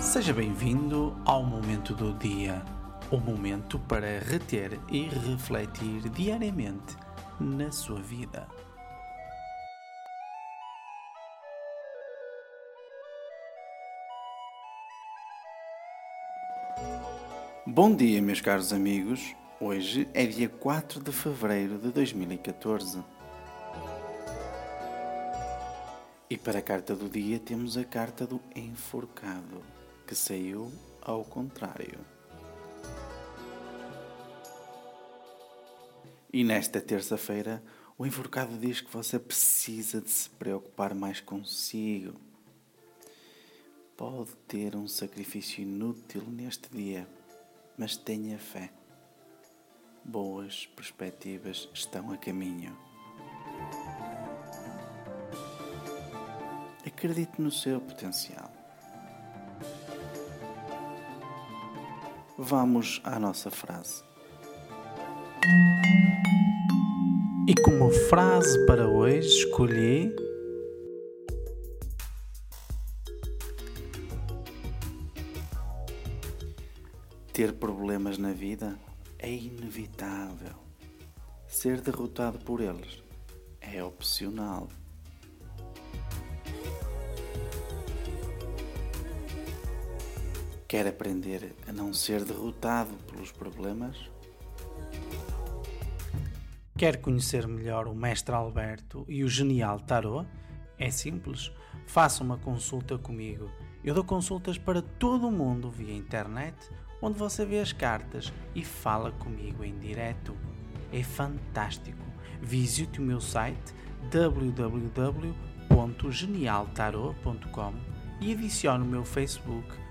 Seja bem-vindo ao momento do dia, o momento para reter e refletir diariamente na sua vida. Bom dia, meus caros amigos. Hoje é dia 4 de fevereiro de 2014. E para a carta do dia temos a carta do enforcado, que saiu ao contrário. E nesta terça-feira, o enforcado diz que você precisa de se preocupar mais consigo. Pode ter um sacrifício inútil neste dia, mas tenha fé. Boas perspectivas estão a caminho. Acredite no seu potencial. Vamos à nossa frase. E como frase para hoje escolhi Ter problemas na vida é inevitável. Ser derrotado por eles é opcional. Quer aprender a não ser derrotado pelos problemas? Quer conhecer melhor o Mestre Alberto e o Genial Tarot? É simples, faça uma consulta comigo. Eu dou consultas para todo o mundo via internet, onde você vê as cartas e fala comigo em direto. É fantástico. Visite o meu site www.genialtarot.com e adicione o meu Facebook